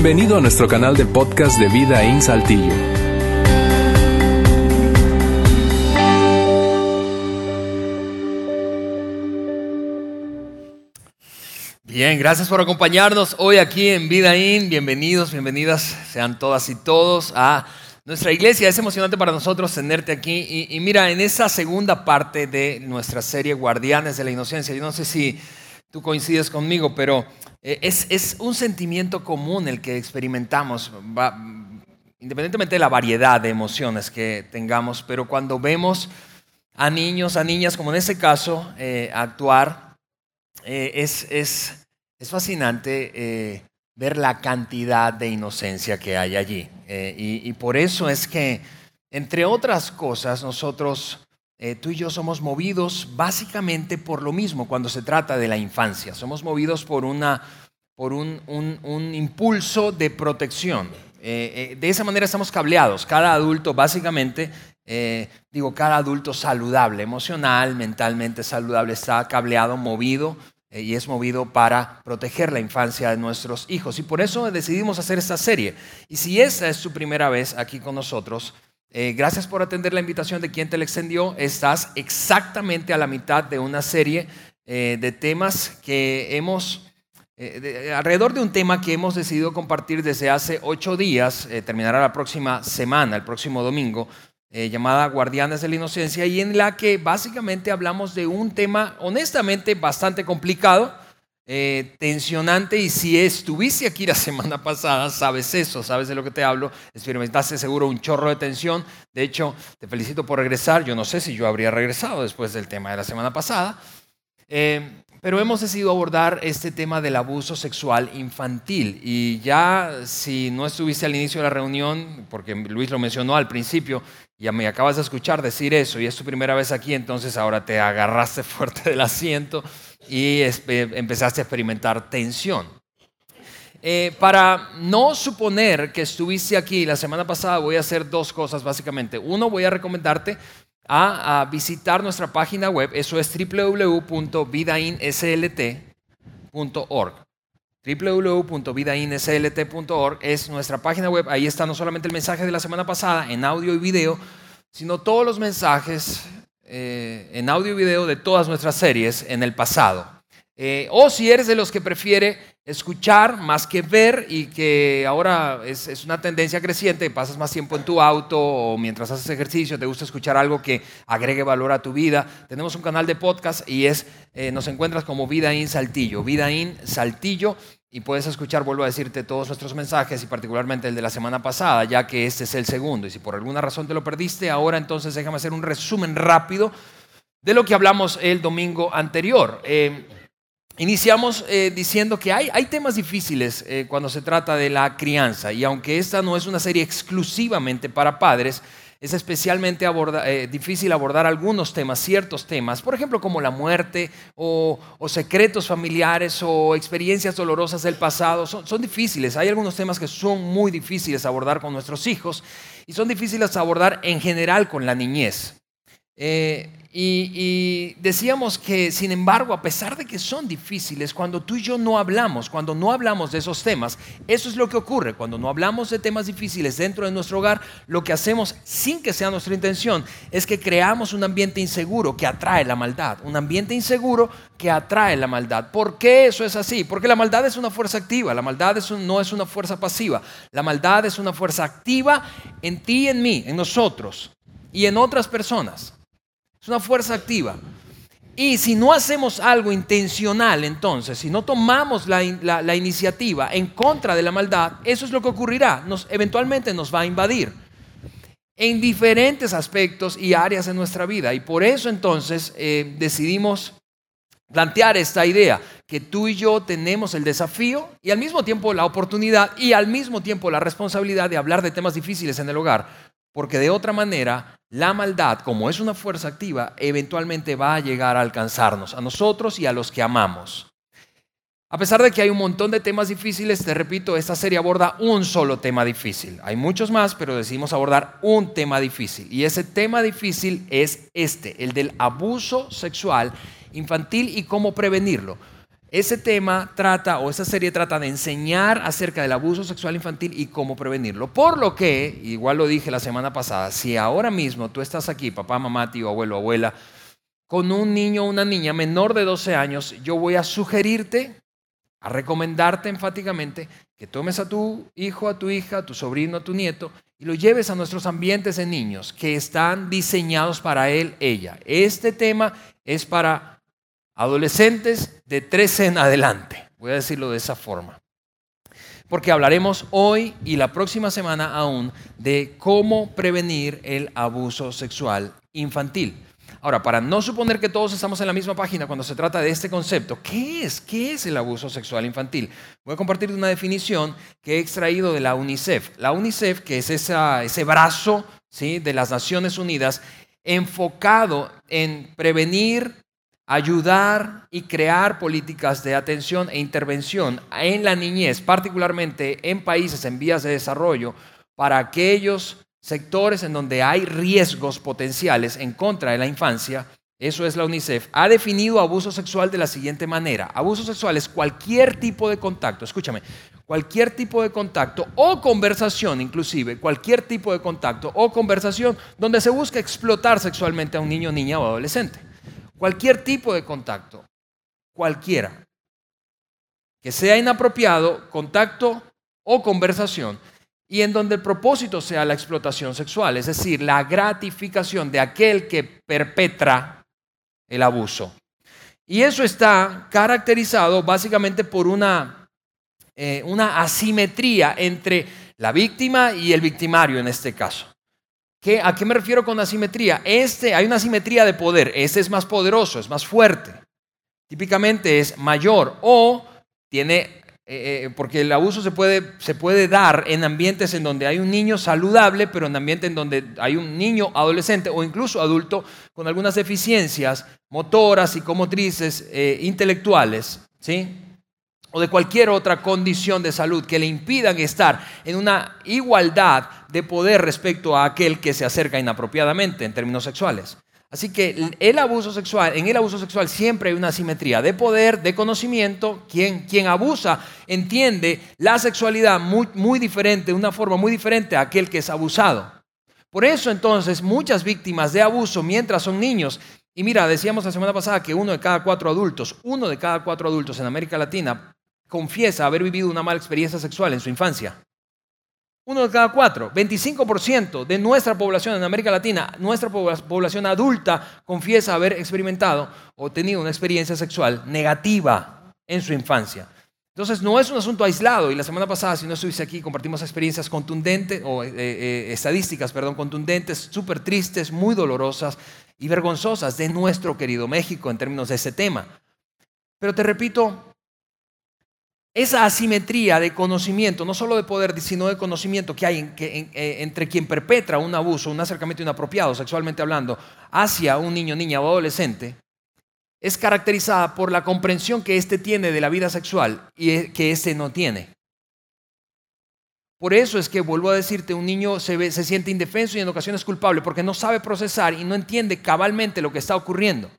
Bienvenido a nuestro canal de podcast de Vida en Saltillo. Bien, gracias por acompañarnos hoy aquí en Vida In. Bienvenidos, bienvenidas sean todas y todos a nuestra iglesia. Es emocionante para nosotros tenerte aquí. Y, y, mira, en esa segunda parte de nuestra serie Guardianes de la Inocencia, yo no sé si tú coincides conmigo, pero eh, es, es, un sentimiento común el que experimentamos, independientemente de la variedad de emociones que tengamos, pero cuando vemos a niños, a niñas, como en este caso, eh, actuar, eh, es, es, es, fascinante ver la cantidad de inocencia que hay allí. Y, por eso es que, entre otras cosas, nosotros eh, tú y yo somos movidos básicamente por lo mismo cuando se trata de la infancia. Somos movidos por, una, por un, un, un impulso de protección. Eh, eh, de esa manera estamos cableados. Cada adulto básicamente, digo, cada adulto saludable, emocional, mentalmente saludable, está cableado, movido y es movido para proteger la infancia de nuestros hijos. Y por eso decidimos hacer esta serie. Y si esa es tu primera vez aquí con nosotros, eh, gracias por atender la invitación de quien te la extendió. Estás exactamente a la mitad de una serie eh, de temas que hemos, eh, de, alrededor de un tema que hemos decidido compartir desde hace ocho días, eh, terminará la próxima semana, el próximo domingo, llamada Guardianes de la Inocencia, y en la que básicamente hablamos de un tema honestamente bastante complicado eh, tensionante y si estuviste aquí la semana pasada, sabes eso, sabes de lo que te hablo, experimentaste seguro un chorro de tensión. De hecho, te felicito por regresar. Yo no sé si yo habría regresado después del tema de la semana pasada. Eh, pero hemos decidido abordar este tema del abuso sexual infantil. Y ya si no estuviste al inicio de la reunión, porque Luis lo mencionó al principio, ya me acabas de escuchar decir eso y es tu primera vez aquí, entonces ahora te agarraste fuerte del asiento y empezaste a experimentar tensión. Eh, para no suponer que estuviste aquí la semana pasada, voy a hacer dos cosas básicamente. Uno, voy a recomendarte a, visitar nuestra página web, eso es www.vidainslt.org www.vidainslt.org es nuestra página web. Ahí está no solamente el mensaje de la semana pasada en audio y video, sino todos los mensajes eh, en audio y video de todas nuestras series en el pasado. Eh, o si eres de los que prefiere escuchar más que ver y que ahora es, es, una tendencia creciente, pasas más tiempo en tu auto o mientras haces ejercicio, te gusta escuchar algo que agregue valor a tu vida. Tenemos un canal de podcast y es, eh, nos encuentras como Vida In Saltillo, Vida In Saltillo y puedes escuchar, vuelvo a decirte, todos nuestros mensajes y particularmente el de la semana pasada, ya que este es el segundo. Y si por alguna razón te lo perdiste, ahora entonces déjame hacer un resumen rápido de lo que hablamos el domingo anterior. Eh, Iniciamos eh, diciendo que hay, temas difíciles eh, cuando se trata de la crianza y aunque esta no es una serie exclusivamente para padres, es especialmente aborda, eh, difícil abordar algunos temas, ciertos temas, por ejemplo como la muerte o, secretos familiares o experiencias dolorosas del pasado, son, son, difíciles. Hay algunos temas que son muy difíciles abordar con nuestros hijos y son difíciles abordar en general con la niñez. Y, decíamos que, sin embargo, a pesar de que son difíciles, cuando tú y yo no hablamos, cuando no hablamos de esos temas, eso es lo que ocurre. Cuando no hablamos de temas difíciles dentro de nuestro hogar, lo que hacemos, sin que sea nuestra intención, es que creamos un ambiente inseguro que atrae la maldad. Un ambiente inseguro que atrae la maldad. ¿Por qué eso es así? Porque la maldad es una fuerza activa, la maldad no es una fuerza pasiva. La maldad es una fuerza activa en ti y en mí, en nosotros y en otras personas. Una fuerza activa. Y si no hacemos algo intencional, entonces, si no tomamos la, iniciativa en contra de la maldad, eso es lo que ocurrirá. Nos, eventualmente nos va a invadir en diferentes aspectos y áreas de nuestra vida. Y por eso entonces eh, decidimos plantear esta idea, que tú y yo tenemos el desafío y al mismo tiempo la oportunidad y al mismo tiempo la responsabilidad de hablar de temas difíciles en el hogar, porque de otra manera la maldad, como es una fuerza activa, eventualmente va a llegar a alcanzarnos, a nosotros y a los que amamos. A pesar de que hay un montón de temas difíciles, te repito, esta serie aborda un solo tema difícil. Hay muchos más, pero decidimos abordar un tema difícil. Y ese tema difícil es este, el del abuso sexual infantil y cómo prevenirlo. Ese tema trata, o esa serie trata de enseñar acerca del abuso sexual infantil y cómo prevenirlo. Por lo que, igual lo dije la semana pasada, si ahora mismo tú estás aquí, papá, mamá, tío, abuelo, abuela, con un niño o una niña menor de 12 años, yo voy a sugerirte, a recomendarte enfáticamente que tomes a tu hijo, a tu hija, a tu sobrino, a tu nieto y lo lleves a nuestros ambientes de niños que están diseñados para él, ella. Este tema es para adolescentes de 13 en adelante. Voy a decirlo de esa forma. Porque hablaremos hoy y la próxima semana aún de cómo prevenir el abuso sexual infantil. Ahora, para no suponer que todos estamos en la misma página cuando se trata de este concepto, ¿qué es? ¿Qué es el abuso sexual infantil? Voy a compartir una definición que he extraído de la UNICEF. La UNICEF, que es ese brazo ¿sí? de las Naciones Unidas, enfocado en prevenir, ayudar y crear políticas de atención e intervención en la niñez, particularmente en países en vías de desarrollo, para aquellos sectores en donde hay riesgos potenciales en contra de la infancia, eso es la UNICEF, ha definido abuso sexual de la siguiente manera. Abuso sexual es cualquier tipo de contacto, escúchame, cualquier tipo de contacto o conversación, inclusive, cualquier tipo de contacto o conversación donde se busca explotar sexualmente a un niño, niña o adolescente. Cualquier tipo de contacto, cualquiera, que sea inapropiado, contacto o conversación, y en donde el propósito sea la explotación sexual, es decir, la gratificación de aquel que perpetra el abuso. Y eso está caracterizado básicamente por una, eh, una asimetría entre la víctima y el victimario en este caso. ¿A qué me refiero con asimetría? Este, hay una asimetría de poder. Este es más poderoso, es más fuerte. Típicamente es mayor o tiene, eh, eh, porque el abuso se puede, se puede dar en ambientes en donde hay un niño saludable, pero en ambientes en donde hay un niño adolescente o incluso adulto con algunas deficiencias motoras, psicomotrices, eh, intelectuales, ¿sí? O de cualquier otra condición de salud que le impidan estar en una igualdad de poder respecto a aquel que se acerca inapropiadamente en términos sexuales. Así que el abuso sexual, en el abuso sexual siempre hay una asimetría de poder, de conocimiento. Quien, quien abusa entiende la sexualidad muy, muy diferente, de una forma muy diferente a aquel que es abusado. Por eso entonces muchas víctimas de abuso mientras son niños, y mira, decíamos la semana pasada que uno de cada cuatro adultos, uno de cada cuatro adultos en América Latina confiesa haber vivido una mala experiencia sexual en su infancia. Uno de cada cuatro, 25% de nuestra población en América Latina, nuestra población adulta, confiesa haber experimentado o tenido una experiencia sexual negativa en su infancia. Entonces no es un asunto aislado y la semana pasada, si no estuviste aquí, compartimos experiencias contundentes o eh, eh, estadísticas, perdón, contundentes, súper tristes, muy dolorosas y vergonzosas de nuestro querido México en términos de ese tema. Pero te repito, esa asimetría de conocimiento, no solo de poder, sino de conocimiento que hay eh, entre quien perpetra un abuso, un acercamiento inapropiado, sexualmente hablando, hacia un niño, niña o adolescente, es caracterizada por la comprensión que éste tiene de la vida sexual y e, que éste no tiene. Por eso es que, vuelvo a decirte, un niño se, se siente indefenso y en ocasiones culpable porque no sabe procesar y no entiende cabalmente lo que está ocurriendo.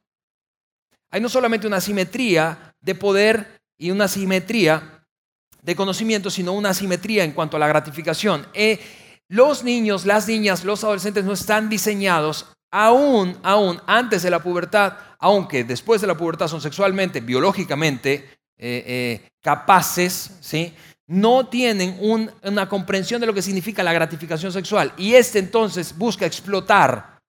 Hay no solamente una asimetría de poder y una simetría de conocimiento, sino una simetría en cuanto a la gratificación. Eh, los niños, las niñas, los adolescentes no están diseñados aún, aún antes de la pubertad, aunque después de la pubertad son sexualmente, biológicamente eh, eh, capaces, ¿sí? no tienen una comprensión de lo que significa la gratificación sexual. Y este entonces busca explotar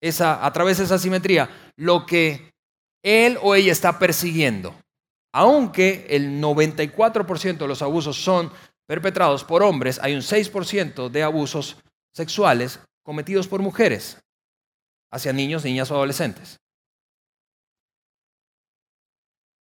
esa, a través de esa simetría lo que él o ella está persiguiendo. Aunque el 94% de los abusos son perpetrados por hombres, hay un 6% de abusos sexuales cometidos por mujeres hacia niños, niñas o adolescentes.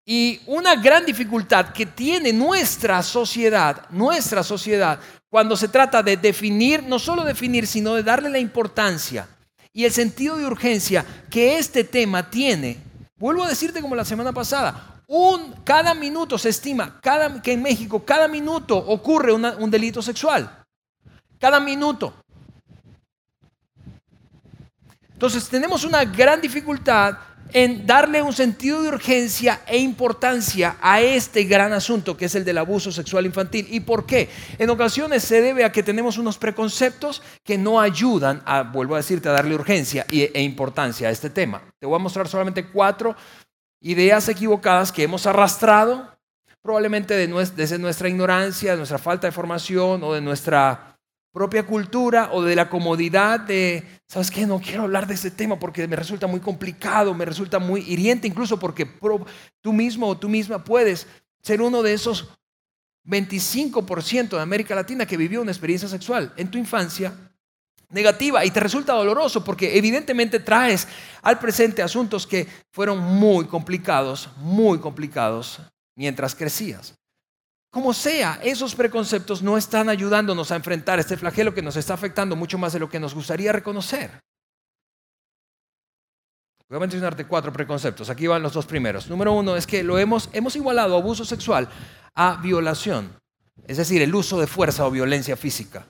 Y una gran dificultad que tiene nuestra sociedad, nuestra sociedad, cuando se trata de definir, no solo definir, sino de darle la importancia y el sentido de urgencia que este tema tiene. Vuelvo a decirte como la semana pasada, un, cada minuto se estima cada, que en México cada minuto ocurre un delito sexual. Cada minuto. Entonces tenemos una gran dificultad en darle un sentido de urgencia e importancia a este gran asunto que es el del abuso sexual infantil. ¿Y por qué? En ocasiones se debe a que tenemos unos preconceptos que no ayudan a, vuelvo a decirte, a darle urgencia e importancia a este tema. Te voy a mostrar solamente cuatro ideas equivocadas que hemos arrastrado, probablemente desde nuestra ignorancia, nuestra falta de formación o de nuestra propia cultura o de la comodidad de, ¿sabes qué? No quiero hablar de ese tema porque me resulta muy complicado, me resulta muy hiriente, incluso porque tú mismo o tú misma puedes ser uno de esos 25% de América Latina que vivió una experiencia sexual en tu infancia negativa y te resulta doloroso porque evidentemente traes al presente asuntos que fueron muy complicados, muy complicados mientras crecías. Como sea, esos preconceptos no están ayudándonos a enfrentar este flagelo que nos está afectando mucho más de lo que nos gustaría reconocer. Voy a mencionarte cuatro preconceptos. Aquí van los dos primeros. Número uno es que lo hemos, hemos igualado abuso sexual a violación, es decir, el uso de fuerza o violencia física.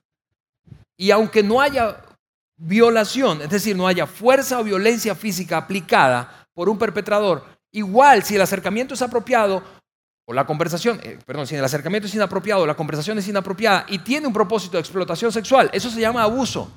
Y aunque no haya violación, es decir, no haya fuerza o violencia física aplicada por un perpetrador, igual si el acercamiento es apropiado, o la conversación, eh, perdón, si el acercamiento es inapropiado, la conversación es inapropiada y tiene un propósito de explotación sexual, eso se llama abuso.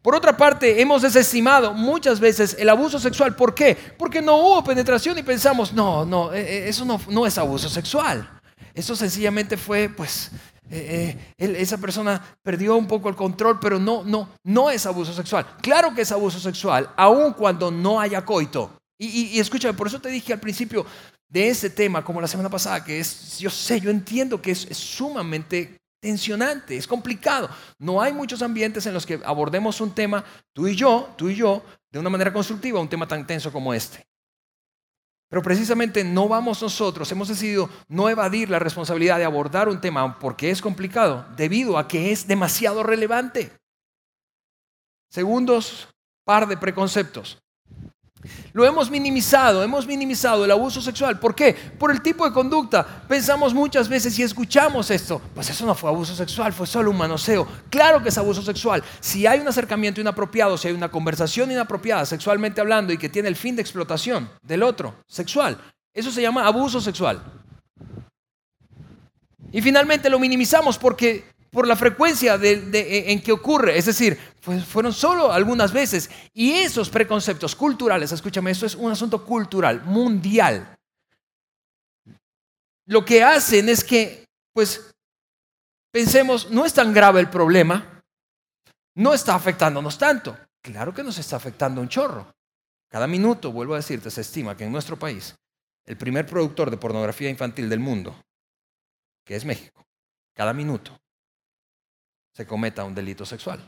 Por otra parte, hemos desestimado muchas veces el abuso sexual. ¿Por qué? Porque no hubo penetración y pensamos, no, no, eh, eh, eso no es abuso sexual. Eso sencillamente fue, pues, esa persona perdió un poco el control, pero no, no, no es abuso sexual. Claro que es abuso sexual, aun cuando no haya coito. Y, y, escúchame, por eso te dije al principio, de ese tema, como la semana pasada, que es, yo sé, yo entiendo que es, sumamente tensionante, es complicado. No hay muchos ambientes en los que abordemos un tema, tú y yo, tú y yo, de una manera constructiva, un tema tan tenso como este. Pero precisamente no vamos nosotros, hemos decidido no evadir la responsabilidad de abordar un tema porque es complicado, debido a que es demasiado relevante. Segundos, par de preconceptos. Lo hemos minimizado, hemos minimizado el abuso sexual. ¿Por qué? Por el tipo de conducta. Pensamos muchas veces y escuchamos esto, pues eso no fue abuso sexual, fue solo un manoseo. Claro que es abuso sexual. Si hay un acercamiento inapropiado, si hay una conversación inapropiada sexualmente hablando y que tiene el fin de explotación del otro, sexual, eso se llama abuso sexual. Y finalmente lo minimizamos porque por la frecuencia en que ocurre. Es decir, pues fueron solo algunas veces. Y esos preconceptos culturales, escúchame, esto es un asunto cultural, mundial. Lo que hacen es que, pues, pensemos, no es tan grave el problema, no está afectándonos tanto. Claro que nos está afectando un chorro. Cada minuto, vuelvo a decirte, se estima que en nuestro país, el primer productor de pornografía infantil del mundo, que es México, cada minuto se cometa un delito sexual.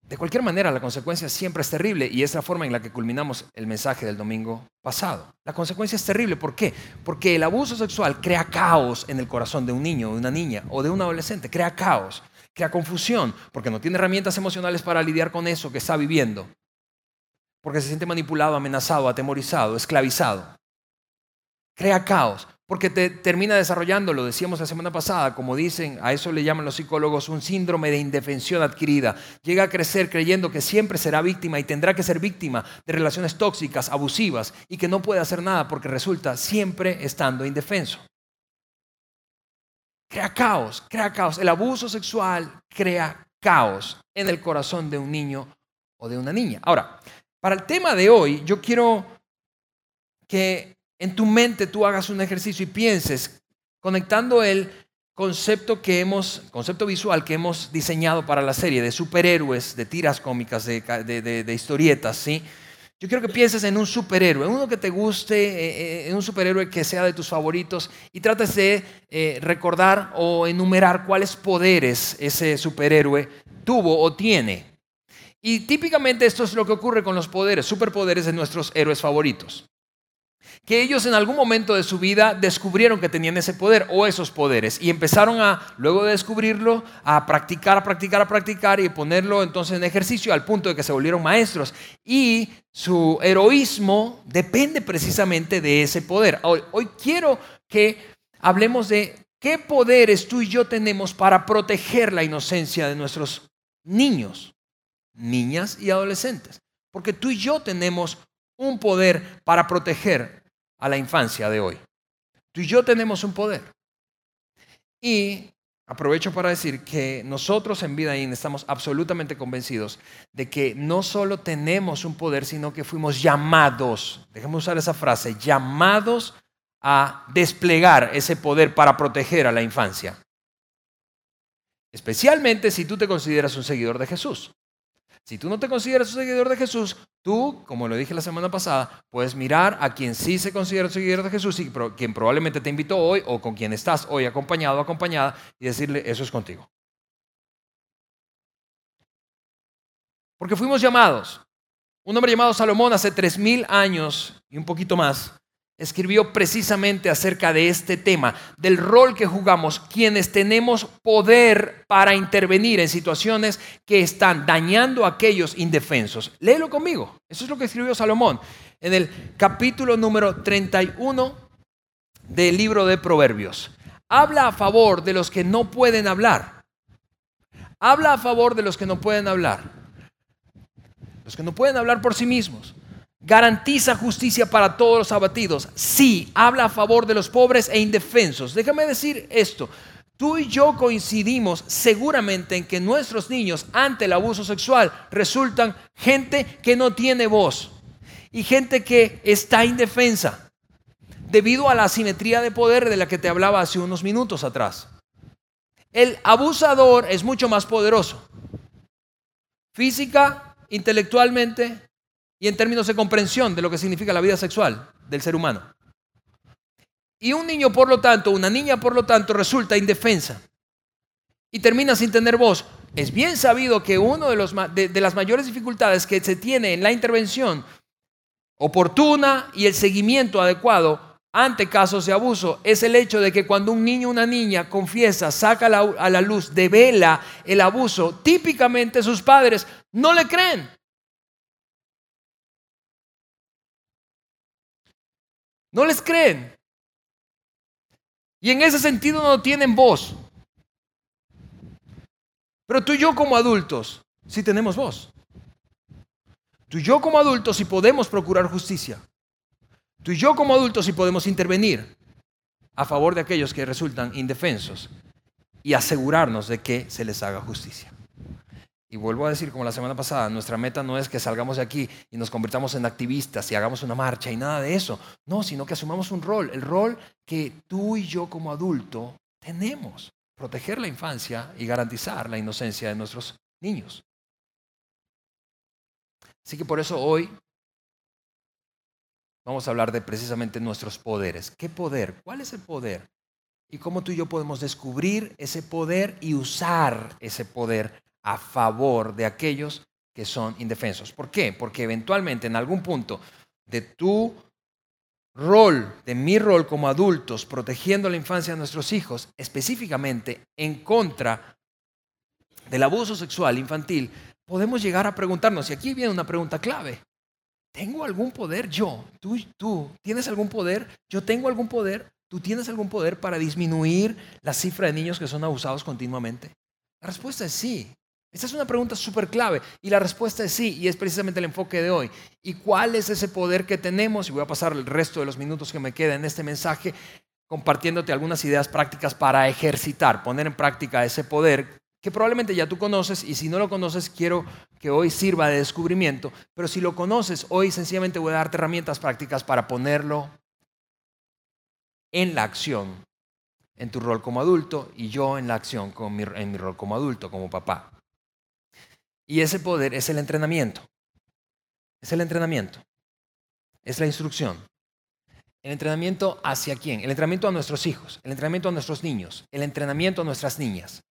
De cualquier manera, la consecuencia siempre es terrible y es la forma en la que culminamos el mensaje del domingo pasado. La consecuencia es terrible, ¿por qué? Porque el abuso sexual crea caos en el corazón de un niño, de una niña o de un adolescente, crea caos, crea confusión, porque no tiene herramientas emocionales para lidiar con eso que está viviendo, porque se siente manipulado, amenazado, atemorizado, esclavizado. Crea caos porque te termina desarrollando, lo decíamos la semana pasada, como dicen, a eso le llaman los psicólogos un síndrome de indefensión adquirida. Llega a crecer creyendo que siempre será víctima y tendrá que ser víctima de relaciones tóxicas, abusivas y que no puede hacer nada porque resulta siempre estando indefenso. Crea caos, crea caos. El abuso sexual crea caos en el corazón de un niño o de una niña. Ahora, para el tema de hoy, yo quiero que en tu mente tú hagas un ejercicio y pienses, conectando el concepto que hemos, concepto visual que hemos diseñado para la serie de superhéroes, de tiras cómicas, de, historietas, ¿sí? Yo quiero que pienses en un superhéroe, uno que te guste, eh, eh, en un superhéroe que sea de tus favoritos y trates de eh, recordar o enumerar cuáles poderes ese superhéroe tuvo o tiene. Y típicamente esto es lo que ocurre con los poderes, superpoderes de nuestros héroes favoritos que ellos en algún momento de su vida descubrieron que tenían ese poder o esos poderes y empezaron a, luego de descubrirlo, a practicar, a practicar, a practicar y ponerlo entonces en ejercicio al punto de que se volvieron maestros. Y su heroísmo depende precisamente de ese poder. Hoy, hoy quiero que hablemos de qué poderes tú y yo tenemos para proteger la inocencia de nuestros niños, niñas y adolescentes. Porque tú y yo tenemos un poder para proteger a la infancia de hoy. Tú y yo tenemos un poder. Y aprovecho para decir que nosotros en Vida estamos absolutamente convencidos de que no solo tenemos un poder, sino que fuimos llamados, déjame usar esa frase, llamados a desplegar ese poder para proteger a la infancia. Especialmente si tú te consideras un seguidor de Jesús. Si tú no te consideras un seguidor de Jesús, tú, como lo dije la semana pasada, puedes mirar a quien sí se considera un seguidor de Jesús y quien probablemente te invitó hoy o con quien estás hoy acompañado o acompañada y decirle, eso es contigo. Porque fuimos llamados. Un hombre llamado Salomón hace tres mil años y un poquito más escribió precisamente acerca de este tema, del rol que jugamos quienes tenemos poder para intervenir en situaciones que están dañando a aquellos indefensos. Léelo conmigo, eso es lo que escribió Salomón en el capítulo número 31 del libro de Proverbios. Habla a favor de los que no pueden hablar. Habla a favor de los que no pueden hablar. Los que no pueden hablar por sí mismos garantiza justicia para todos los abatidos. Sí, habla a favor de los pobres e indefensos. Déjame decir esto. Tú y yo coincidimos seguramente en que nuestros niños ante el abuso sexual resultan gente que no tiene voz y gente que está indefensa debido a la asimetría de poder de la que te hablaba hace unos minutos atrás. El abusador es mucho más poderoso. Física, intelectualmente, y en términos de comprensión de lo que significa la vida sexual del ser humano. Y un niño, por lo tanto, una niña, por lo tanto, resulta indefensa y termina sin tener voz. Es bien sabido que una de, de las mayores dificultades que se tiene en la intervención oportuna y el seguimiento adecuado ante casos de abuso es el hecho de que cuando un niño o una niña confiesa, saca a la luz, devela el abuso, típicamente sus padres no le creen. No les creen. Y en ese sentido no tienen voz. Pero tú y yo como adultos sí tenemos voz. Tú y yo como adultos sí podemos procurar justicia. Tú y yo como adultos sí podemos intervenir a favor de aquellos que resultan indefensos y asegurarnos de que se les haga justicia. Y vuelvo a decir, como la semana pasada, nuestra meta no es que salgamos de aquí y nos convirtamos en activistas y hagamos una marcha y nada de eso. No, sino que asumamos un rol, el rol que tú y yo como adulto tenemos, proteger la infancia y garantizar la inocencia de nuestros niños. Así que por eso hoy vamos a hablar de precisamente nuestros poderes. ¿Qué poder? ¿Cuál es el poder? Y cómo tú y yo podemos descubrir ese poder y usar ese poder a favor de aquellos que son indefensos. ¿Por qué? Porque eventualmente en algún punto de tu rol, de mi rol como adultos, protegiendo la infancia de nuestros hijos, específicamente en contra del abuso sexual infantil, podemos llegar a preguntarnos, y aquí viene una pregunta clave, ¿tengo algún poder yo? ¿Tú, tú tienes algún poder? ¿Yo tengo algún poder? ¿Tú tienes algún poder para disminuir la cifra de niños que son abusados continuamente? La respuesta es sí. Esta es una pregunta súper clave y la respuesta es sí, y es precisamente el enfoque de hoy. ¿Y cuál es ese poder que tenemos? Y voy a pasar el resto de los minutos que me quedan en este mensaje compartiéndote algunas ideas prácticas para ejercitar, poner en práctica ese poder que probablemente ya tú conoces y si no lo conoces quiero que hoy sirva de descubrimiento, pero si lo conoces, hoy sencillamente voy a darte herramientas prácticas para ponerlo en la acción, en tu rol como adulto y yo en la acción en mi rol como adulto, como papá. Y ese poder es el entrenamiento. Es el entrenamiento. Es la instrucción. El entrenamiento hacia quién? El entrenamiento a nuestros hijos, el entrenamiento a nuestros niños, el entrenamiento a nuestras niñas.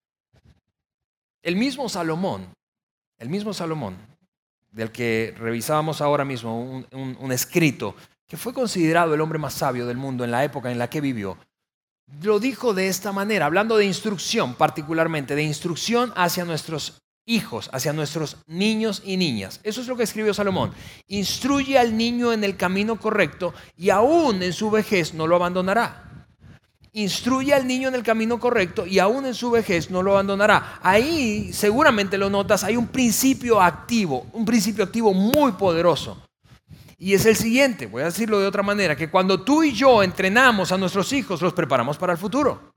El mismo Salomón, el mismo Salomón, del que revisábamos ahora mismo un, escrito, que fue considerado el hombre más sabio del mundo en la época en la que vivió, lo dijo de esta manera, hablando de instrucción particularmente, de instrucción hacia nuestros hijos, hacia nuestros niños y niñas. Eso es lo que escribió Salomón. Instruye al niño en el camino correcto y aún en su vejez no lo abandonará. instruye al niño en el camino correcto y aún en su vejez no lo abandonará. Ahí seguramente lo notas, hay un principio activo, un principio activo muy poderoso. Y es el siguiente, voy a decirlo de otra manera, que cuando tú y yo entrenamos a nuestros hijos, los preparamos para el futuro.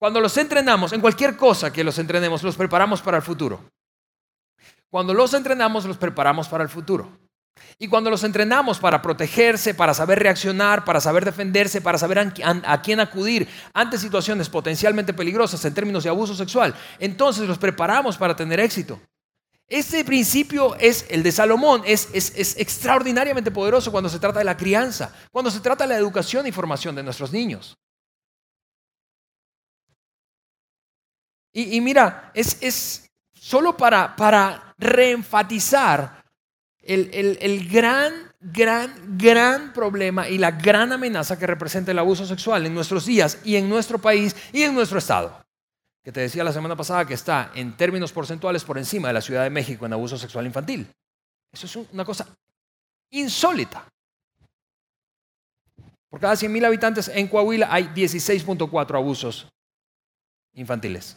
Cuando los entrenamos, en cualquier cosa que los entrenemos, los preparamos para el futuro. Cuando los entrenamos, los preparamos para el futuro. Y cuando los entrenamos para protegerse, para saber reaccionar, para saber defenderse, para saber a quién acudir ante situaciones potencialmente peligrosas en términos de abuso sexual, entonces los preparamos para tener éxito. Ese principio es el de Salomón, es, extraordinariamente poderoso cuando se trata de la crianza, cuando se trata de la educación y formación de nuestros niños. Y, mira, es, solo para, para reenfatizar el, gran, gran, gran problema y la gran amenaza que representa el abuso sexual en nuestros días y en nuestro país y en nuestro estado. Que te decía la semana pasada que está en términos porcentuales por encima de la Ciudad de México en abuso sexual infantil. Eso es una cosa insólita. Por cada 100.000 habitantes en Coahuila hay 16.4 abusos infantiles.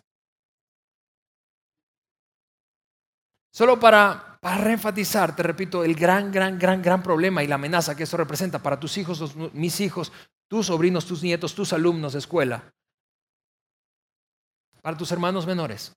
Solo para para reenfatizar, te repito, el gran, gran, gran, gran problema y la amenaza que esto representa para tus hijos, mis hijos, tus sobrinos, tus nietos, tus alumnos de escuela, para tus hermanos menores.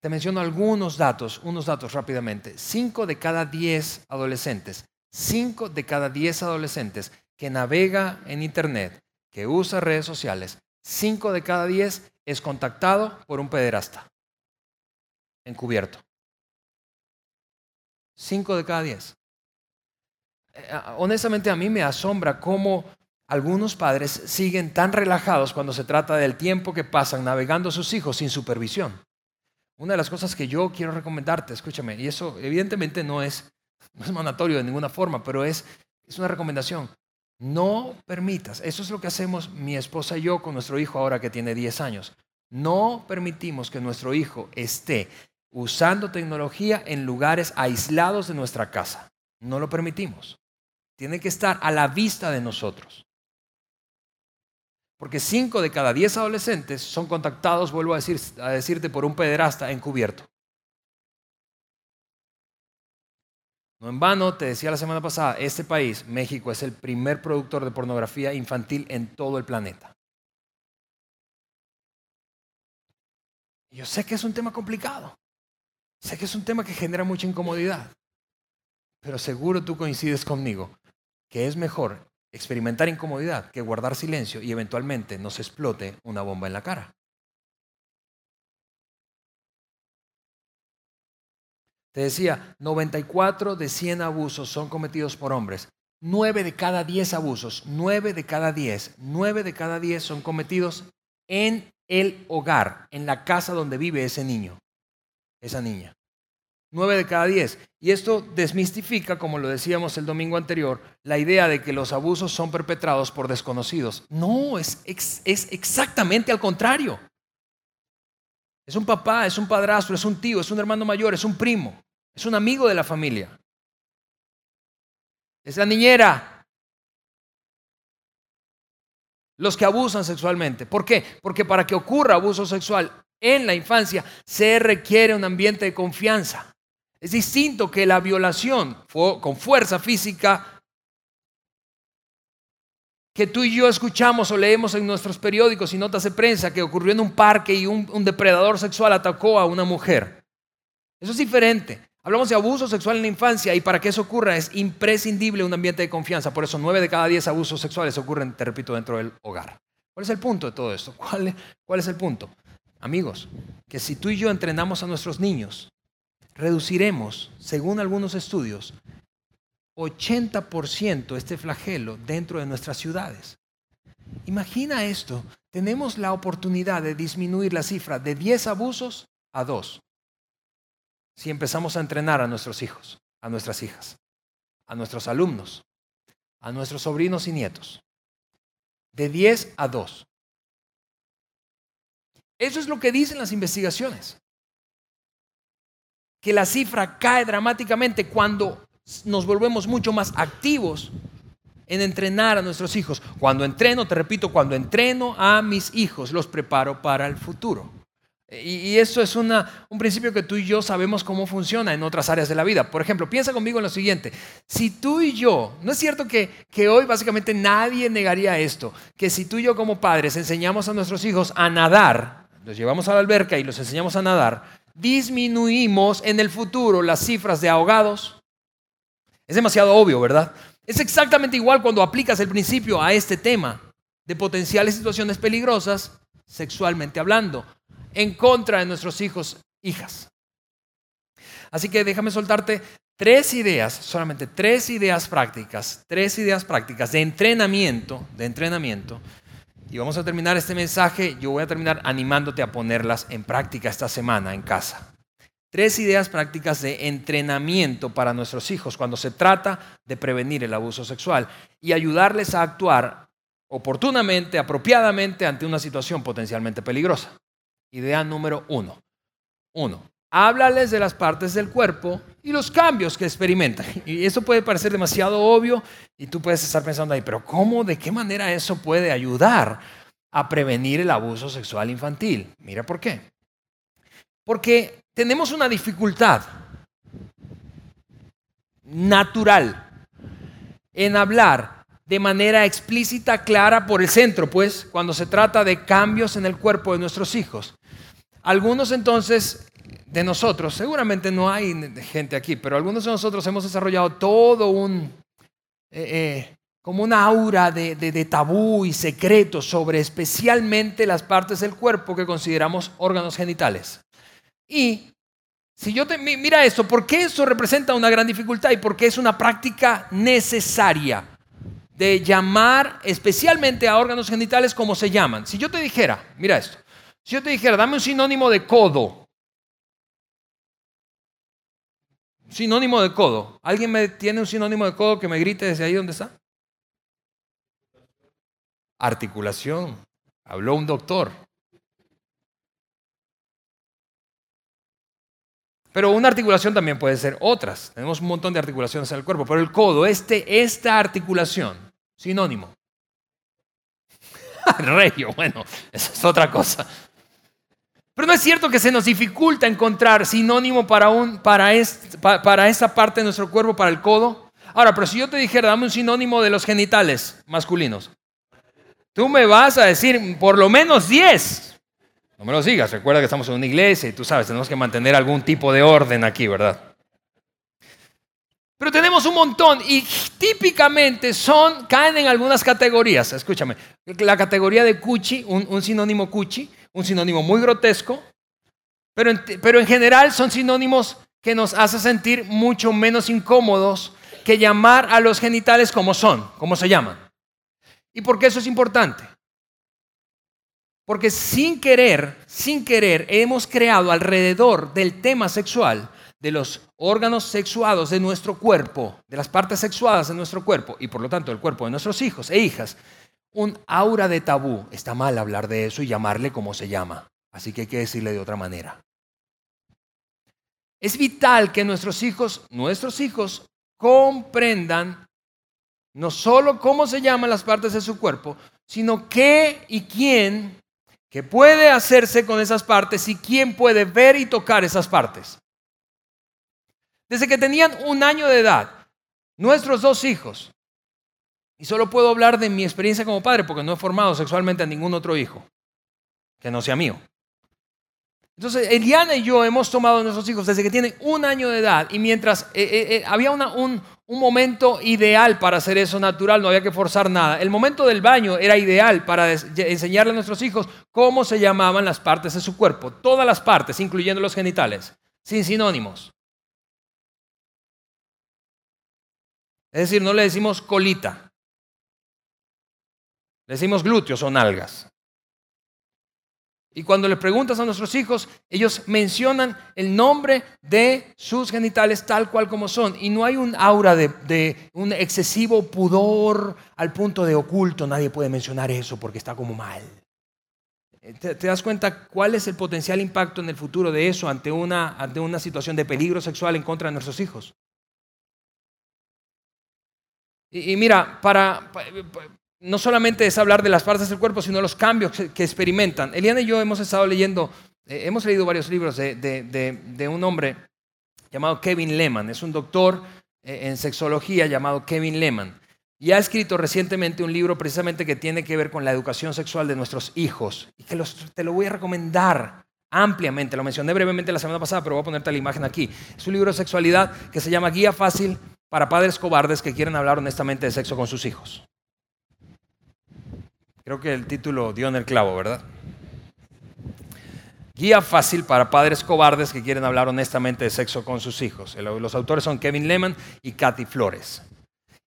Te menciono algunos datos, unos datos rápidamente. Cinco de cada diez adolescentes, cinco de cada diez adolescentes que navega en Internet, que usa redes sociales, cinco de cada diez es contactado por un pederasta encubierto. Cinco de cada diez. Eh, ah, honestamente a mí me asombra cómo algunos padres siguen tan relajados cuando se trata del tiempo que pasan navegando a sus hijos sin supervisión. Una de las cosas que yo quiero recomendarte, escúchame, y eso evidentemente no es, no es mandatorio de ninguna forma, pero es, es una recomendación. No permitas, eso es lo que hacemos mi esposa y yo con nuestro hijo ahora que tiene 10 años. No permitimos que nuestro hijo esté usando tecnología en lugares aislados de nuestra casa. No lo permitimos. Tiene que estar a la vista de nosotros. Porque 5 de cada 10 adolescentes son contactados, vuelvo a, decir, a decirte, por un pederasta encubierto. No en vano, te decía la semana pasada, este país, México, es el primer productor de pornografía infantil en todo el planeta. Yo sé que es un tema complicado. Sé que es un tema que genera mucha incomodidad, pero seguro tú coincides conmigo que es mejor experimentar incomodidad que guardar silencio y eventualmente nos explote una bomba en la cara. Te decía, 94 de 100 abusos son cometidos por hombres. 9 de cada 10 abusos, 9 de cada 10, 9 de cada 10 son cometidos en el hogar, en la casa donde vive ese niño esa niña. Nueve de cada diez. Y esto desmistifica, como lo decíamos el domingo anterior, la idea de que los abusos son perpetrados por desconocidos. No, es, es exactamente al contrario. Es un papá, es un padrastro, es un tío, es un hermano mayor, es un primo, es un amigo de la familia. Es la niñera. Los que abusan sexualmente. ¿Por qué? Porque para que ocurra abuso sexual en la infancia, se requiere un ambiente de confianza. Es distinto que la violación con fuerza física que tú y yo escuchamos o leemos en nuestros periódicos y notas de prensa que ocurrió en un parque y un, depredador sexual atacó a una mujer. Eso es diferente. Hablamos de abuso sexual en la infancia y para que eso ocurra es imprescindible un ambiente de confianza. Por eso nueve de cada diez abusos sexuales ocurren, te repito, dentro del hogar. ¿Cuál es el punto de todo esto? ¿Cuál, cuál es el punto? Amigos, que si tú y yo entrenamos a nuestros niños, reduciremos, según algunos estudios, 80% este flagelo dentro de nuestras ciudades. Imagina esto, tenemos la oportunidad de disminuir la cifra de 10 abusos a 2 si empezamos a entrenar a nuestros hijos, a nuestras hijas, a nuestros alumnos, a nuestros sobrinos y nietos. De 10 a 2. Eso es lo que dicen las investigaciones. Que la cifra cae dramáticamente cuando nos volvemos mucho más activos en entrenar a nuestros hijos. Cuando entreno, te repito, cuando entreno a mis hijos, los preparo para el futuro. Y, eso es un principio que tú y yo sabemos cómo funciona en otras áreas de la vida. Por ejemplo, piensa conmigo en lo siguiente. Si tú y yo, no es cierto que, que hoy básicamente nadie negaría esto, que si tú y yo como padres enseñamos a nuestros hijos a nadar, los llevamos a la alberca y los enseñamos a nadar, disminuimos en el futuro las cifras de ahogados. Es demasiado obvio, ¿verdad? Es exactamente igual cuando aplicas el principio a este tema de potenciales situaciones peligrosas sexualmente hablando en contra de nuestros hijos, hijas. Así que déjame soltarte tres ideas, solamente tres ideas prácticas, tres ideas prácticas de entrenamiento, de entrenamiento. Y vamos a terminar este mensaje, yo voy a terminar animándote a ponerlas en práctica esta semana en casa. Tres ideas prácticas de entrenamiento para nuestros hijos cuando se trata de prevenir el abuso sexual y ayudarles a actuar oportunamente, apropiadamente ante una situación potencialmente peligrosa. Idea número uno. Uno, háblales de las partes del cuerpo y los cambios que experimentan. Y eso puede parecer demasiado obvio y tú puedes estar pensando ahí, pero ¿cómo, de qué manera eso puede ayudar a prevenir el abuso sexual infantil? Mira por qué. Porque tenemos una dificultad natural en hablar de manera explícita, clara por el centro, pues, cuando se trata de cambios en el cuerpo de nuestros hijos. Algunos entonces de nosotros, seguramente no hay gente aquí, pero algunos de nosotros hemos desarrollado todo un, eh, eh, como una aura de, tabú y secreto sobre especialmente las partes del cuerpo que consideramos órganos genitales. Y si yo te, mira esto, ¿por qué eso representa una gran dificultad y por qué es una práctica necesaria de llamar especialmente a órganos genitales como se llaman? Si yo te dijera, mira esto, si yo te dijera, dame un sinónimo de codo. Sinónimo de codo. ¿Alguien me tiene un sinónimo de codo que me grite desde ahí donde está? Articulación. Habló un doctor. Pero una articulación también puede ser otras. Tenemos un montón de articulaciones en el cuerpo, pero el codo, este, esta articulación, sinónimo. Regio, bueno, esa es otra cosa. Pero no es cierto que se nos dificulta encontrar sinónimo para, un, para, para esa parte de nuestro cuerpo, para el codo. Ahora, pero si yo te dijera, dame un sinónimo de los genitales masculinos, tú me vas a decir por lo menos 10. No me lo sigas, recuerda que estamos en una iglesia y tú sabes, tenemos que mantener algún tipo de orden aquí, ¿verdad? Pero tenemos un montón y típicamente son, caen en algunas categorías. Escúchame, la categoría de cuchi, un, un sinónimo cuchi, un sinónimo muy grotesco, pero en, pero en general son sinónimos que nos hacen sentir mucho menos incómodos que llamar a los genitales como son, como se llaman. ¿Y por qué eso es importante? Porque sin querer, sin querer, hemos creado alrededor del tema sexual, de los órganos sexuados de nuestro cuerpo, de las partes sexuadas de nuestro cuerpo y por lo tanto del cuerpo de nuestros hijos e hijas, un aura de tabú. Está mal hablar de eso y llamarle como se llama. Así que hay que decirle de otra manera. Es vital que nuestros hijos, nuestros hijos, comprendan no solo cómo se llaman las partes de su cuerpo, sino qué y quién que puede hacerse con esas partes y quién puede ver y tocar esas partes. Desde que tenían un año de edad, nuestros dos hijos y solo puedo hablar de mi experiencia como padre porque no he formado sexualmente a ningún otro hijo que no sea mío. Entonces, Eliana y yo hemos tomado a nuestros hijos desde que tienen un año de edad y mientras eh, eh, eh, había un, un momento ideal para hacer eso natural, no había que forzar nada. El momento del baño era ideal para enseñarle a nuestros hijos cómo se llamaban las partes de su cuerpo, todas las partes, incluyendo los genitales, sin sinónimos. Es decir, no le decimos colita, decimos glúteos o nalgas. Y cuando le preguntas a nuestros hijos, ellos mencionan el nombre de sus genitales tal cual como son. Y no hay un aura de, un excesivo pudor al punto de oculto. Nadie puede mencionar eso porque está como mal. ¿Te, das cuenta cuál es el potencial impacto en el futuro de eso ante una, ante una situación de peligro sexual en contra de nuestros hijos? Y, mira, para, no solamente es hablar de las partes del cuerpo, sino los cambios que, experimentan. Eliana y yo hemos estado leyendo, eh, hemos leído varios libros de, un hombre llamado Kevin Lehman. Es un doctor eh, en sexología llamado Kevin Lehman. Y ha escrito recientemente un libro precisamente que tiene que ver con la educación sexual de nuestros hijos. Y que te lo voy a recomendar ampliamente. Lo mencioné brevemente la semana pasada, pero voy a ponerte la imagen aquí. Es un libro de sexualidad que se llama Guía Fácil para Padres Cobardes que quieren hablar honestamente de sexo con sus hijos. Creo que el título dio en el clavo, ¿verdad? Guía fácil para padres cobardes que quieren hablar honestamente de sexo con sus hijos. Los autores son Kevin Lehman y Kathy Flores.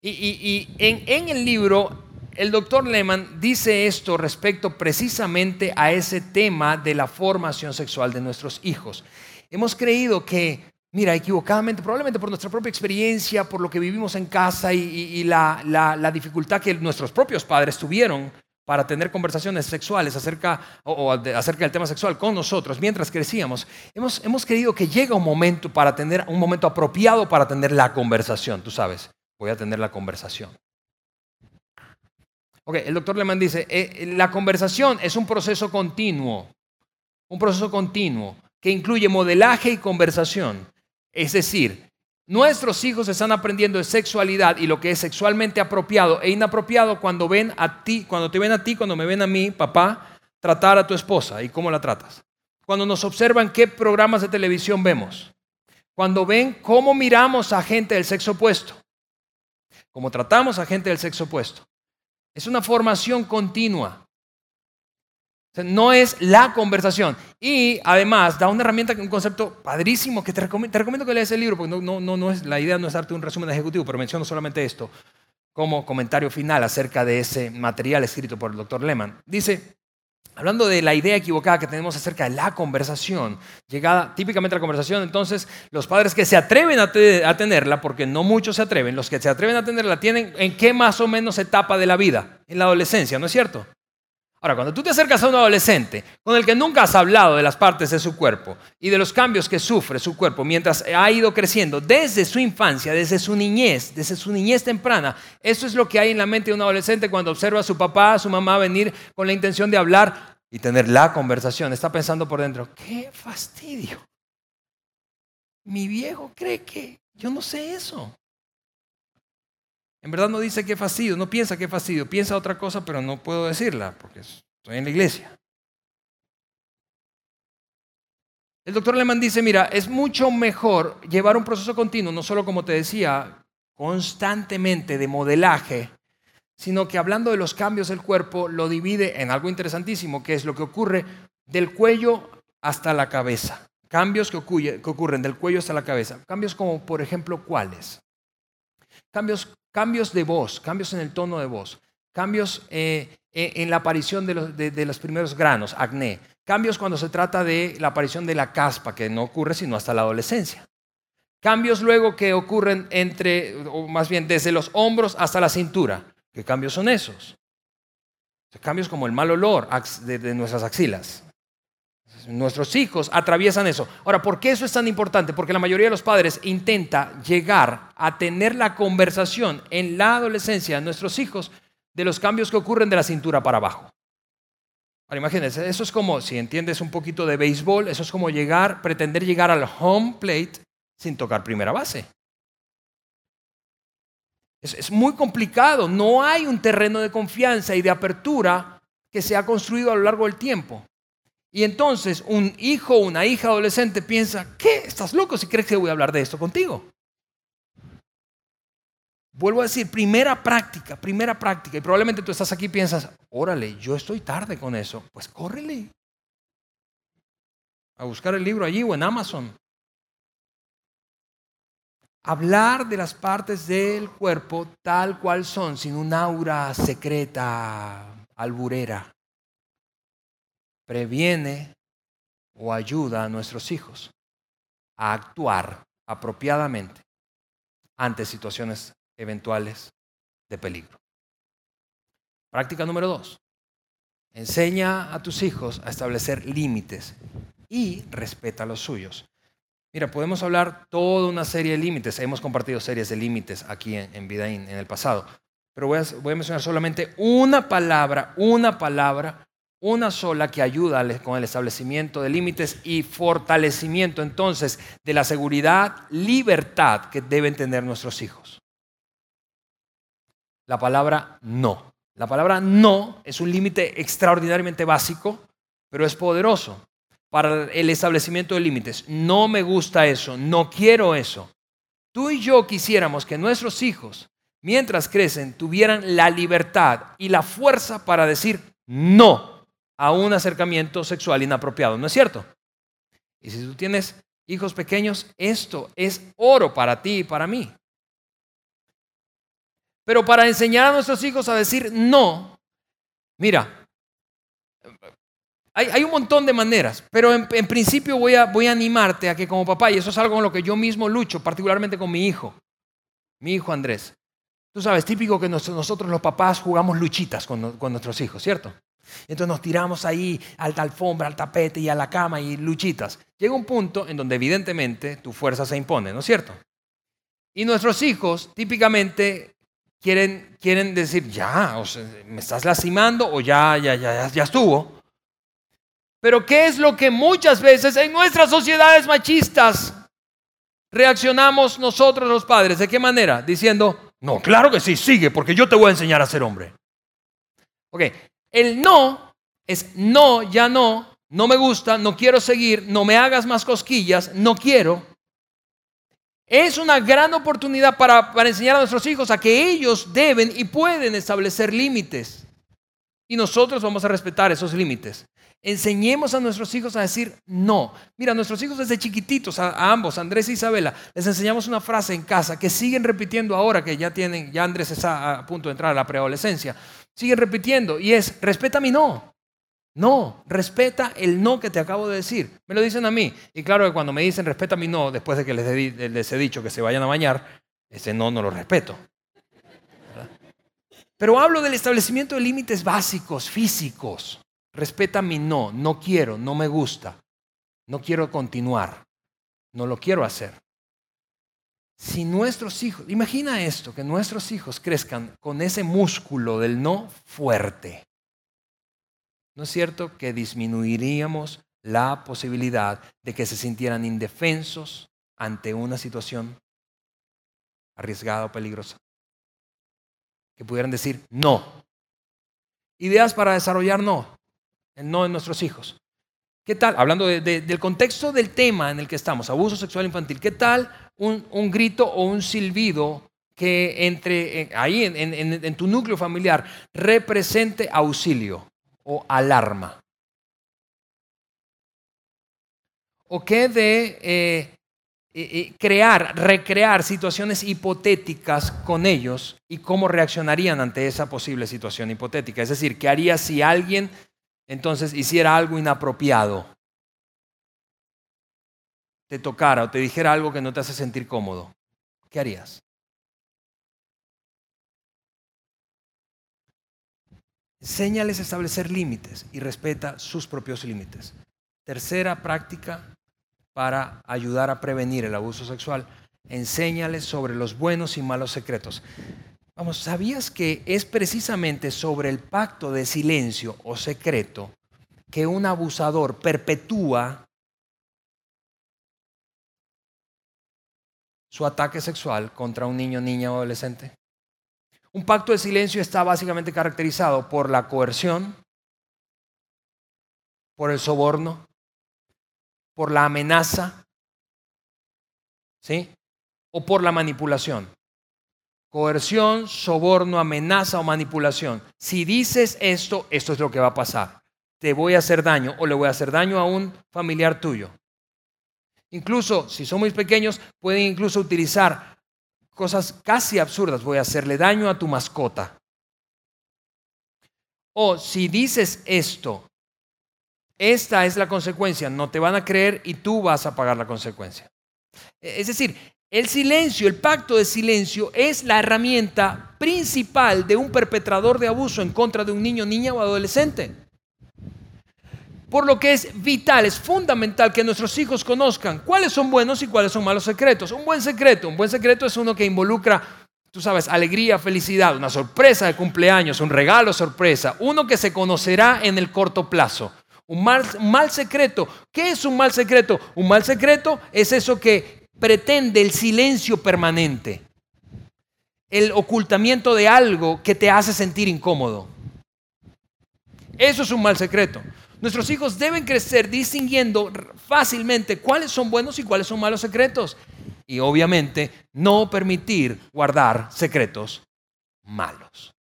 Y, en, en el libro el doctor Lehman dice esto respecto precisamente a ese tema de la formación sexual de nuestros hijos. Hemos creído que, mira, equivocadamente, probablemente por nuestra propia experiencia, por lo que vivimos en casa y, la, dificultad que nuestros propios padres tuvieron para tener conversaciones sexuales acerca, o, acerca del tema sexual con nosotros mientras crecíamos, hemos, hemos creído que llega un momento para tener un momento apropiado para tener la conversación, tú sabes, voy a tener la conversación. Ok, el doctor Lehmann dice, eh, la conversación es un proceso continuo, un proceso continuo que incluye modelaje y conversación. Es decir, nuestros hijos están aprendiendo de sexualidad y lo que es sexualmente apropiado e inapropiado cuando ven a ti, cuando te ven a ti, cuando me ven a mí, papá, tratar a tu esposa y cómo la tratas. Cuando nos observan qué programas de televisión vemos. Cuando ven cómo miramos a gente del sexo opuesto. Cómo tratamos a gente del sexo opuesto. Es una formación continua. No es la conversación. Y además da una herramienta, un concepto padrísimo que te recomiendo, que leas el libro, porque no, no, no es, la idea no es darte un resumen ejecutivo, pero menciono solamente esto como comentario final acerca de ese material escrito por el doctor Lehman. Dice, Hablando de la idea equivocada que tenemos acerca de la conversación, llegada típicamente a la conversación, entonces los padres que se atreven a, tenerla, porque no muchos se atreven, los que se atreven a tenerla tienen en qué más o menos etapa de la vida, en la adolescencia, ¿no es cierto? Ahora, cuando tú te acercas a un adolescente con el que nunca has hablado de las partes de su cuerpo y de los cambios que sufre su cuerpo mientras ha ido creciendo desde su infancia, desde su niñez, desde su niñez temprana, eso es lo que hay en la mente de un adolescente cuando observa a su papá, a su mamá venir con la intención de hablar y tener la conversación. Está pensando por dentro, qué fastidio. Mi viejo cree que yo no sé eso. En verdad no dice qué fastidio, no piensa qué fastidio, piensa otra cosa, pero no puedo decirla porque estoy en la iglesia. El doctor Lehmann dice, mira, es mucho mejor llevar un proceso continuo, no solo como te decía, constantemente de modelaje, sino que hablando de los cambios del cuerpo, lo divide en algo interesantísimo, que es lo que ocurre del cuello hasta la cabeza. Cambios que, ocurren del cuello hasta la cabeza. Cambios como, por ejemplo, ¿cuáles? Cambios Cambios de voz, cambios en el tono de voz, cambios eh, e, en la aparición de los, de los, primeros granos, acné, cambios cuando se trata de la aparición de la caspa, que no ocurre sino hasta la adolescencia. Cambios luego que ocurren entre, o más bien desde los hombros hasta la cintura. ¿Qué cambios son esos? Cambios como el mal olor de nuestras axilas. Nuestros hijos atraviesan eso. Ahora, ¿por qué eso es tan importante? Porque la mayoría de los padres intenta llegar a tener la conversación en la adolescencia de nuestros hijos de los cambios que ocurren de la cintura para abajo. Ahora, imagínense, eso es como, si entiendes un poquito de béisbol, eso es como llegar, pretender llegar al home plate sin tocar primera base. es muy complicado, no hay un terreno de confianza y de apertura que se ha construido a lo largo del tiempo. Y entonces un hijo o una hija adolescente piensa, ¿qué? ¿Estás loco si crees que voy a hablar de esto contigo? Vuelvo a decir, primera práctica, primera práctica. Y probablemente tú estás aquí y piensas, órale, yo estoy tarde con eso. Pues córrele a buscar el libro allí o en Amazon. Hablar de las partes del cuerpo tal cual son, sin un aura secreta, alburera previene o ayuda a nuestros hijos a actuar apropiadamente ante situaciones eventuales de peligro. Práctica número dos. Enseña a tus hijos a establecer límites y respeta los suyos. Mira, podemos hablar toda una serie de límites. Hemos compartido series de límites aquí en, en Vidaín en el pasado. Pero voy a, voy a mencionar solamente una palabra, una palabra, una sola que ayuda con el establecimiento de límites y fortalecimiento entonces de la seguridad, libertad que deben tener nuestros hijos. La palabra no. La palabra no es un límite extraordinariamente básico, pero es poderoso para el establecimiento de límites. No me gusta eso, no quiero eso. Tú y yo quisiéramos que nuestros hijos, mientras crecen, tuvieran la libertad y la fuerza para decir no a un acercamiento sexual inapropiado, ¿no es cierto? Y si tú tienes hijos pequeños, esto es oro para ti y para mí. Pero para enseñar a nuestros hijos a decir no, mira, hay, un montón de maneras, pero en, principio voy a, voy a animarte a que como papá, y eso es algo con lo que yo mismo lucho, particularmente con mi hijo, mi hijo Andrés. Tú sabes, típico que nosotros los papás jugamos luchitas con, con nuestros hijos, ¿cierto? Entonces nos tiramos ahí al alfombra, al tapete y a la cama y luchitas. Llega un punto en donde evidentemente tu fuerza se impone, ¿no es cierto? Y nuestros hijos típicamente quieren, quieren decir, ya, o sea, me estás lastimando o ya, ya, ya, ya estuvo. Pero ¿qué es lo que muchas veces en nuestras sociedades machistas reaccionamos nosotros los padres? ¿De qué manera? Diciendo, no, claro que sí, sigue, porque yo te voy a enseñar a ser hombre. Ok, el no es no, ya no, no me gusta, no quiero seguir, no me hagas más cosquillas, no quiero. Es una gran oportunidad para, para enseñar a nuestros hijos a que ellos deben y pueden establecer límites. Y nosotros vamos a respetar esos límites. Enseñemos a nuestros hijos a decir no. Mira, nuestros hijos desde chiquititos, a, ambos, Andrés e Isabela, les enseñamos una frase en casa que siguen repitiendo ahora que ya tienen, ya Andrés está a punto de entrar a la preadolescencia. Siguen repitiendo y es, respeta mi no. No, respeta el no que te acabo de decir. Me lo dicen a mí. Y claro que cuando me dicen respeta mi no, después de que les, he dicho que se vayan a bañar, ese no no lo respeto. Pero hablo del establecimiento de límites básicos, físicos. Respeta mi no, no quiero, no me gusta, no quiero continuar, no lo quiero hacer. Si nuestros hijos, imagina esto, que nuestros hijos crezcan con ese músculo del no fuerte. ¿No es cierto que disminuiríamos la posibilidad de que se sintieran indefensos ante una situación arriesgada o peligrosa? Que pudieran decir no. Ideas para desarrollar no no en nuestros hijos. ¿Qué tal? Hablando del contexto del tema en el que estamos, abuso sexual infantil, ¿qué tal un, grito o un silbido que entre ahí en, tu núcleo familiar represente auxilio o alarma? ¿O qué de eh, crear, recrear situaciones hipotéticas con ellos y cómo reaccionarían ante esa posible situación hipotética? Es decir, ¿qué haría si alguien entonces hiciera algo inapropiado, te tocara o te dijera algo que no te hace sentir cómodo, ¿qué harías? Enséñales a establecer límites y respeta sus propios límites. Tercera práctica para ayudar a prevenir el abuso sexual, enséñales sobre los buenos y malos secretos. Vamos, ¿sabías que es precisamente sobre el pacto de silencio o secreto que un abusador perpetúa su ataque sexual contra un niño, niña o adolescente? Un pacto de silencio está básicamente caracterizado por la coerción, por el soborno, por la amenaza, ¿sí? O por la manipulación coerción, soborno, amenaza o manipulación. Si dices esto, esto es lo que va a pasar. Te voy a hacer daño o le voy a hacer daño a un familiar tuyo. Incluso, si son muy pequeños, pueden incluso utilizar cosas casi absurdas. Voy a hacerle daño a tu mascota. O si dices esto, esta es la consecuencia, no te van a creer y tú vas a pagar la consecuencia. Es decir, el silencio, el pacto de silencio es la herramienta principal de un perpetrador de abuso en contra de un niño, niña o adolescente. Por lo que es vital, es fundamental que nuestros hijos conozcan cuáles son buenos y cuáles son malos secretos. Un buen secreto, un buen secreto es uno que involucra, tú sabes, alegría, felicidad, una sorpresa de cumpleaños, un regalo sorpresa, uno que se conocerá en el corto plazo. Un mal, un mal secreto, ¿qué es un mal secreto? Un mal secreto es eso que pretende el silencio permanente, el ocultamiento de algo que te hace sentir incómodo. Eso es un mal secreto. Nuestros hijos deben crecer distinguiendo fácilmente cuáles son buenos y cuáles son malos secretos. Y obviamente no permitir guardar secretos malos.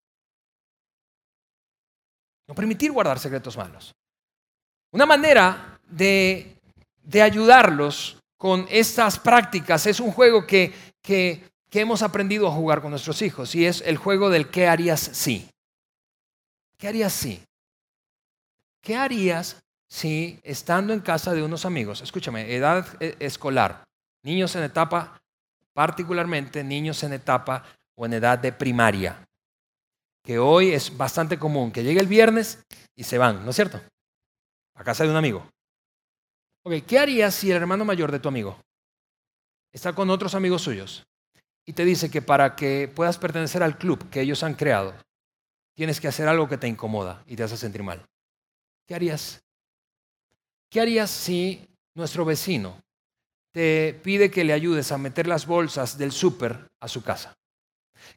No permitir guardar secretos malos. Una manera de, ayudarlos con estas prácticas es un juego que, que hemos aprendido a jugar con nuestros hijos y es el juego del ¿qué harías si? ¿Qué harías si? ¿Qué harías si estando en casa de unos amigos, escúchame, edad eh, escolar, niños en etapa, particularmente niños en etapa o en edad de primaria, que hoy es bastante común, que llegue el viernes y se van, ¿no es cierto? A casa de un amigo. Ok, ¿qué harías si el hermano mayor de tu amigo está con otros amigos suyos y te dice que para que puedas pertenecer al club que ellos han creado, tienes que hacer algo que te incomoda y te hace sentir mal? ¿Qué harías? ¿Qué harías si nuestro vecino te pide que le ayudes a meter las bolsas del súper a su casa?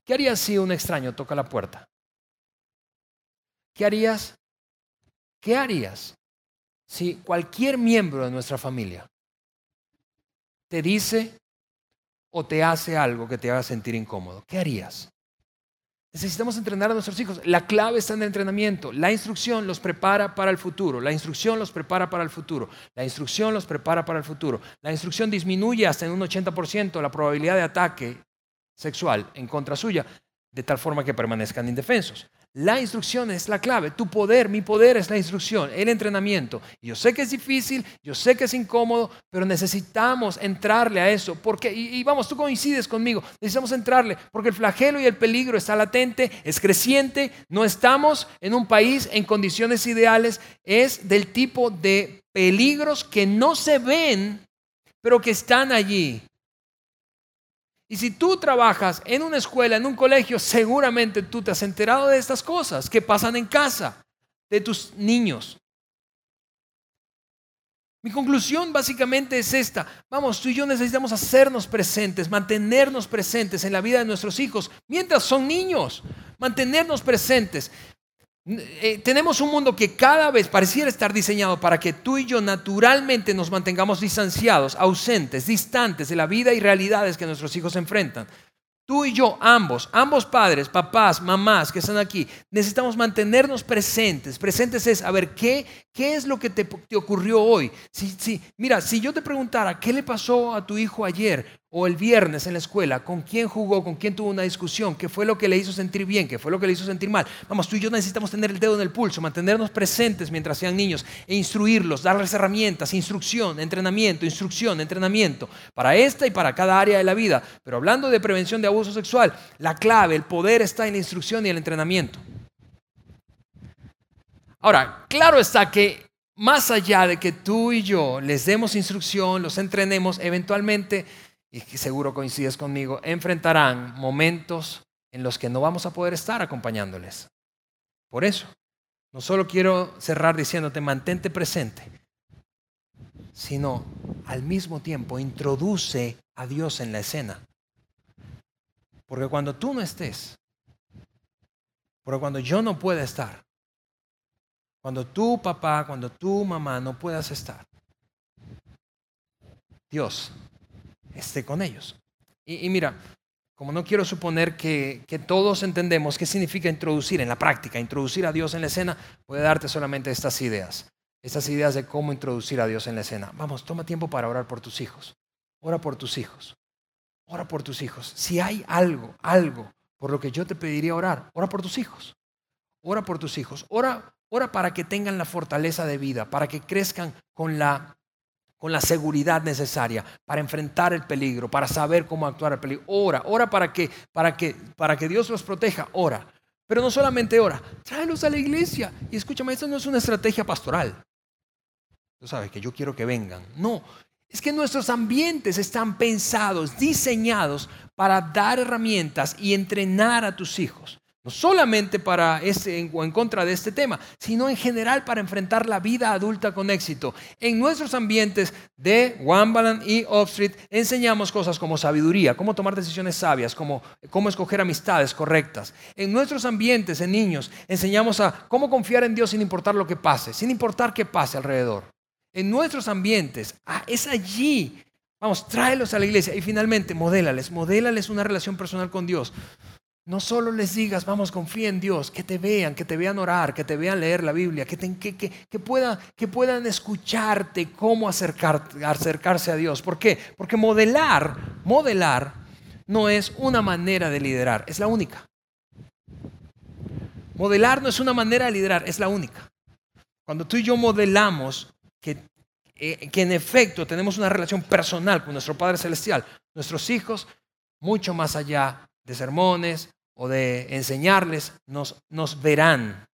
¿Qué harías si un extraño toca la puerta? ¿Qué harías? ¿Qué harías si cualquier miembro de nuestra familia te dice o te hace algo que te haga sentir incómodo? ¿Qué harías? Necesitamos entrenar a nuestros hijos. La clave está en el entrenamiento. La instrucción los prepara para el futuro. La instrucción los prepara para el futuro. La instrucción los prepara para el futuro. La instrucción disminuye hasta en un 80% la probabilidad de ataque sexual en contra suya, de tal forma que permanezcan indefensos. La instrucción es la clave. Tu poder, mi poder es la instrucción, el entrenamiento. Yo sé que es difícil, yo sé que es incómodo, pero necesitamos entrarle a eso. Porque, y, vamos, tú coincides conmigo, necesitamos entrarle, porque el flagelo y el peligro está latente, es creciente, no estamos en un país en condiciones ideales, es del tipo de peligros que no se ven, pero que están allí. Y si tú trabajas en una escuela, en un colegio, seguramente tú te has enterado de estas cosas que pasan en casa de tus niños. Mi conclusión básicamente es esta. Vamos, tú y yo necesitamos hacernos presentes, mantenernos presentes en la vida de nuestros hijos mientras son niños, mantenernos presentes. Eh, tenemos un mundo que cada vez pareciera estar diseñado para que tú y yo naturalmente nos mantengamos distanciados, ausentes, distantes de la vida y realidades que nuestros hijos enfrentan. Tú y yo, ambos, ambos padres, papás, mamás que están aquí, necesitamos mantenernos presentes. Presentes es, a ver, ¿qué, qué es lo que te, ocurrió hoy? Si, si, mira, si yo te preguntara, ¿qué le pasó a tu hijo ayer? O el viernes en la escuela, con quién jugó, con quién tuvo una discusión, qué fue lo que le hizo sentir bien, qué fue lo que le hizo sentir mal. Vamos, tú y yo necesitamos tener el dedo en el pulso, mantenernos presentes mientras sean niños e instruirlos, darles herramientas, instrucción, entrenamiento, instrucción, entrenamiento, para esta y para cada área de la vida. Pero hablando de prevención de abuso sexual, la clave, el poder está en la instrucción y el entrenamiento. Ahora, claro está que más allá de que tú y yo les demos instrucción, los entrenemos, eventualmente y seguro coincides conmigo, enfrentarán momentos en los que no vamos a poder estar acompañándoles. Por eso, no solo quiero cerrar diciéndote mantente presente, sino al mismo tiempo introduce a Dios en la escena. Porque cuando tú no estés, porque cuando yo no pueda estar, cuando tu papá, cuando tu mamá no puedas estar, Dios esté con ellos. Y, mira, como no quiero suponer que, todos entendemos qué significa introducir en la práctica, introducir a Dios en la escena, voy a darte solamente estas ideas, estas ideas de cómo introducir a Dios en la escena. Vamos, toma tiempo para orar por tus hijos. Ora por tus hijos. Ora por tus hijos. Si hay algo, algo por lo que yo te pediría orar, ora por tus hijos. Ora por tus hijos. Ora, ora para que tengan la fortaleza de vida, para que crezcan con la con la seguridad necesaria para enfrentar el peligro, para saber cómo actuar el peligro. Ora, ora para que, para que, para que Dios los proteja, ora. Pero no solamente ora, tráelos a la iglesia. Y escúchame, esto no es una estrategia pastoral. Tú sabes que yo quiero que vengan. No, es que nuestros ambientes están pensados, diseñados para dar herramientas y entrenar a tus hijos. No solamente para ese, o en contra de este tema, sino en general para enfrentar la vida adulta con éxito. En nuestros ambientes de Wambaland y Street enseñamos cosas como sabiduría, cómo tomar decisiones sabias, cómo, cómo escoger amistades correctas. En nuestros ambientes, en niños, enseñamos a cómo confiar en Dios sin importar lo que pase, sin importar qué pase alrededor. En nuestros ambientes, ah, es allí. Vamos, tráelos a la iglesia y finalmente, modélales, modélales una relación personal con Dios. No solo les digas, vamos, confía en Dios, que te vean, que te vean orar, que te vean leer la Biblia, que, que, que, puedan, que puedan escucharte cómo acercarse a Dios. ¿Por qué? Porque modelar, modelar no es una manera de liderar, es la única. Modelar no es una manera de liderar, es la única. Cuando tú y yo modelamos que, eh, que en efecto tenemos una relación personal con nuestro Padre Celestial, nuestros hijos, mucho más allá de sermones o de enseñarles, nos, nos verán,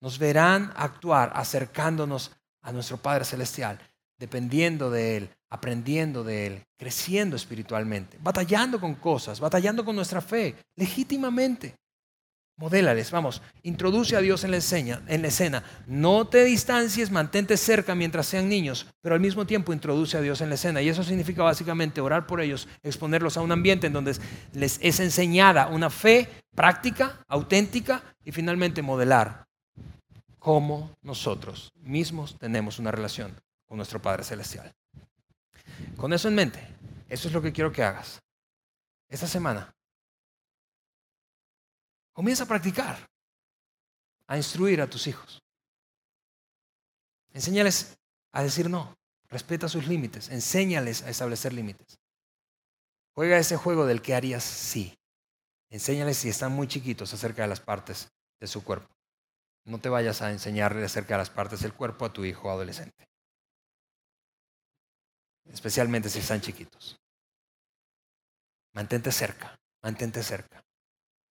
nos verán actuar acercándonos a nuestro Padre Celestial, dependiendo de Él, aprendiendo de Él, creciendo espiritualmente, batallando con cosas, batallando con nuestra fe, legítimamente. Modélales, vamos, introduce a Dios en la, escena, en la escena. No te distancies, mantente cerca mientras sean niños, pero al mismo tiempo introduce a Dios en la escena. Y eso significa básicamente orar por ellos, exponerlos a un ambiente en donde les es enseñada una fe práctica, auténtica y finalmente modelar cómo nosotros mismos tenemos una relación con nuestro Padre Celestial. Con eso en mente, eso es lo que quiero que hagas. Esta semana Comienza a practicar, a instruir a tus hijos. Enséñales a decir no, respeta sus límites, enséñales a establecer límites. Juega ese juego del que harías sí. Enséñales si están muy chiquitos acerca de las partes de su cuerpo. No te vayas a enseñarle acerca de las partes del cuerpo a tu hijo adolescente. Especialmente si están chiquitos. Mantente cerca, mantente cerca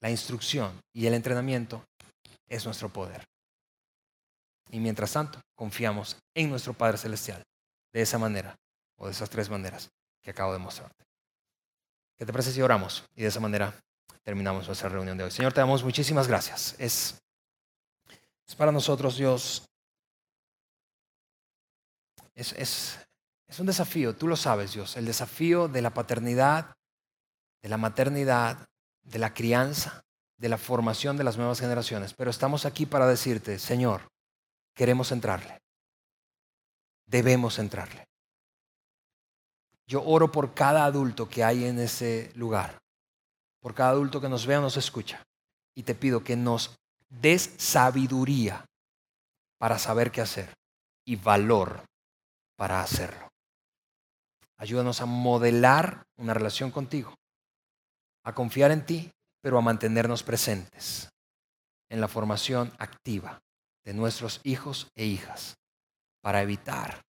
la instrucción y el entrenamiento es nuestro poder. Y mientras tanto, confiamos en nuestro Padre Celestial de esa manera o de esas tres maneras que acabo de mostrarte. ¿Qué te parece si oramos? Y de esa manera terminamos nuestra reunión de hoy. Señor, te damos muchísimas gracias. Es, es para nosotros, Dios, es, es un desafío, tú lo sabes, Dios, el desafío de la paternidad, de la maternidad, de la crianza, de la formación de las nuevas generaciones. Pero estamos aquí para decirte, Señor, queremos entrarle. Debemos entrarle. Yo oro por cada adulto que hay en ese lugar, por cada adulto que nos vea nos escucha. Y te pido que nos des sabiduría para saber qué hacer y valor para hacerlo. Ayúdanos a modelar una relación contigo a confiar en ti, pero a mantenernos presentes en la formación activa de nuestros hijos e hijas para evitar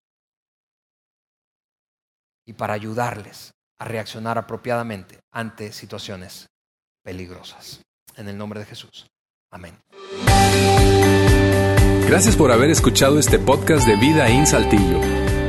y para ayudarles a reaccionar apropiadamente ante situaciones peligrosas. En el nombre de Jesús. Amén. Gracias por haber escuchado este podcast de Vida en Saltillo.